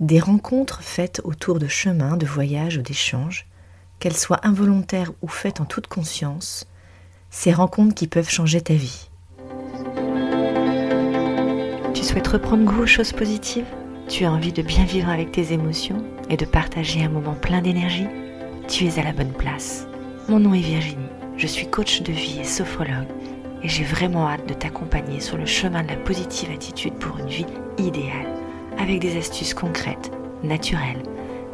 Des rencontres faites autour de chemins, de voyages ou d'échanges, qu'elles soient involontaires ou faites en toute conscience, ces rencontres qui peuvent changer ta vie. Tu souhaites reprendre goût aux choses positives? Tu as envie de bien vivre avec tes émotions et de partager un moment plein d'énergie? Tu es à la bonne place. Mon nom est Virginie, je suis coach de vie et sophrologue et j'ai vraiment hâte de t'accompagner sur le chemin de la positive attitude pour une vie idéale avec des astuces concrètes, naturelles,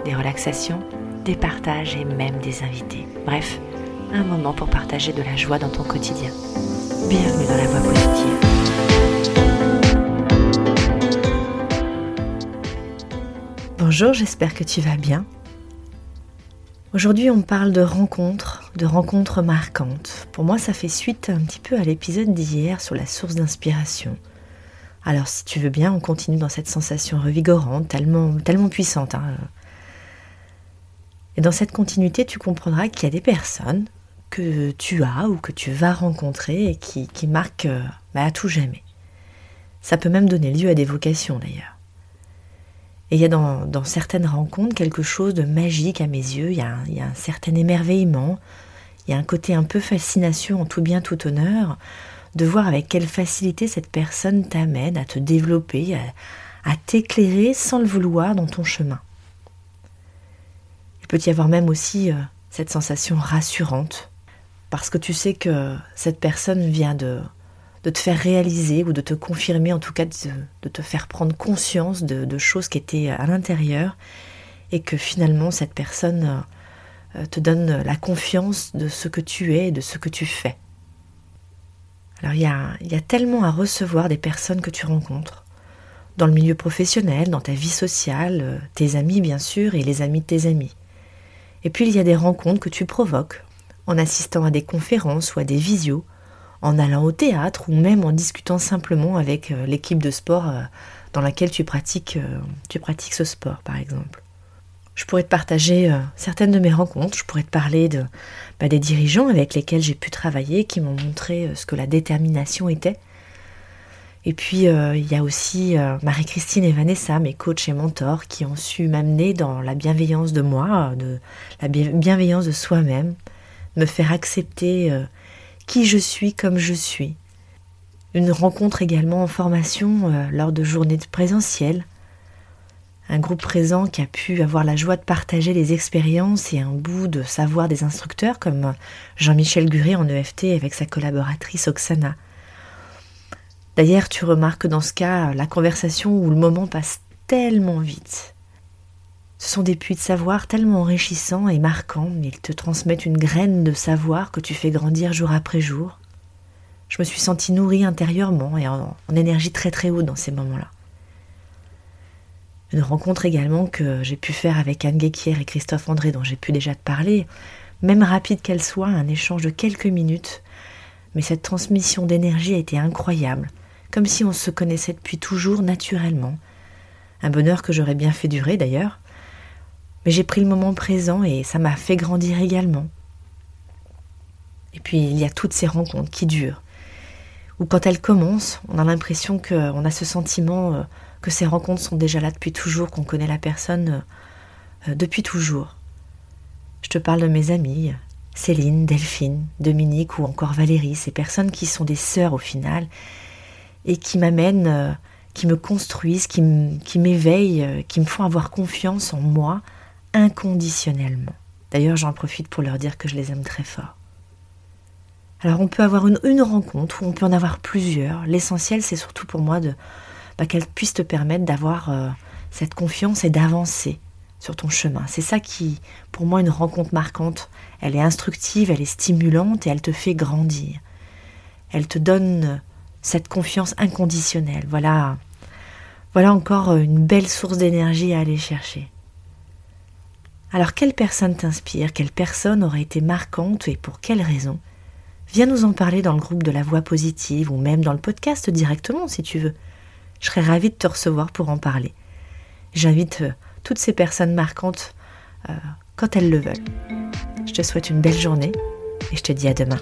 des relaxations, des partages et même des invités. Bref, un moment pour partager de la joie dans ton quotidien. Bienvenue dans la voie positive. Bonjour, j'espère que tu vas bien. Aujourd'hui, on parle de rencontres, de rencontres marquantes. Pour moi, ça fait suite un petit peu à l'épisode d'hier sur la source d'inspiration. Alors si tu veux bien, on continue dans cette sensation revigorante, tellement, puissante. Hein. Et dans cette continuité, tu comprendras qu'il y a des personnes que tu as ou que tu vas rencontrer et qui, qui marquent euh, bah, à tout jamais. Ça peut même donner lieu à des vocations d'ailleurs. Et il y a dans, certaines rencontres quelque chose de magique à mes yeux, il a il y, a un, certain émerveillement, il y a un côté un peu fascination en tout bien, tout honneur, de voir avec quelle facilité cette personne t'amène à te développer, à, t'éclairer sans le vouloir dans ton chemin. Il peut y avoir même aussi euh, cette sensation rassurante, parce que tu sais que cette personne vient de, de te faire réaliser ou de te confirmer, en tout cas de, te faire prendre conscience de, choses qui étaient à l'intérieur, et que finalement cette personne euh, te donne la confiance de ce que tu es et de ce que tu fais. Alors il y a, tellement à recevoir des personnes que tu rencontres, dans le milieu professionnel, dans ta vie sociale, euh, tes amis bien sûr, et les amis de tes amis. Et puis il y a des rencontres que tu provoques, en assistant à des conférences ou à des visios, en allant au théâtre ou même en discutant simplement avec euh, l'équipe de sport euh, dans laquelle tu pratiques, tu pratiques ce sport par exemple. Je pourrais te partager euh, certaines de mes rencontres, je pourrais te parler bah, des dirigeants avec lesquels j'ai pu travailler, qui m'ont montré euh, ce que la détermination était. Et puis euh, il y a aussi Marie-Christine et Vanessa, mes coachs et mentors, qui ont su m'amener dans la bienveillance de moi, de la bienveillance de soi-même, me faire accepter qui je suis comme je suis. Une rencontre également en formation lors de journées de présentiel un groupe présent qui a pu avoir la joie de partager les expériences et un bout de savoir des instructeurs comme Jean-Michel Guré en EFT avec sa collaboratrice Oksana. D'ailleurs, tu remarques dans ce cas la conversation où le moment passe tellement vite. Ce sont des puits de savoir tellement enrichissants et marquants, ils te transmettent une graine de savoir que tu fais grandir jour après jour. Je me suis sentie nourrie intérieurement et en, en énergie très très haute dans ces moments-là. Une rencontre également que j'ai pu faire avec Anne Guéquière et Christophe André, dont j'ai pu déjà te parler, même rapide qu'elle soit, un échange de quelques minutes. Mais cette transmission d'énergie a été incroyable, comme si on se connaissait depuis toujours naturellement. Un bonheur que j'aurais bien fait durer d'ailleurs. Mais j'ai pris le moment présent et ça m'a fait grandir également. Et puis il y a toutes ces rencontres qui durent, où quand elles commencent, on a l'impression qu'on a ce sentiment euh, que ces rencontres sont déjà là depuis toujours, qu'on connaît la personne euh, depuis toujours. Je te parle de mes amis, Céline, Delphine, Dominique ou encore Valérie, ces personnes qui sont des sœurs au final et qui m'amènent, euh, qui me construisent, qui m'éveillent, euh, qui me font avoir confiance en moi inconditionnellement. D'ailleurs, j'en profite pour leur dire que je les aime très fort. Alors on peut avoir une, une rencontre ou on peut en avoir plusieurs. L'essentiel, c'est surtout pour moi de, bah, qu'elle puisse te permettre d'avoir euh, cette confiance et d'avancer sur ton chemin. C'est ça qui, pour moi, une rencontre marquante. Elle est instructive, elle est stimulante et elle te fait grandir. Elle te donne cette confiance inconditionnelle. Voilà, voilà encore une belle source d'énergie à aller chercher. Alors, quelle personne t'inspire? Quelle personne aurait été marquante et pour quelle raison? Viens nous en parler dans le groupe de la voix positive ou même dans le podcast directement si tu veux. Je serais ravie de te recevoir pour en parler. J'invite euh, toutes ces personnes marquantes euh, quand elles le veulent. Je te souhaite une belle journée et je te dis à demain.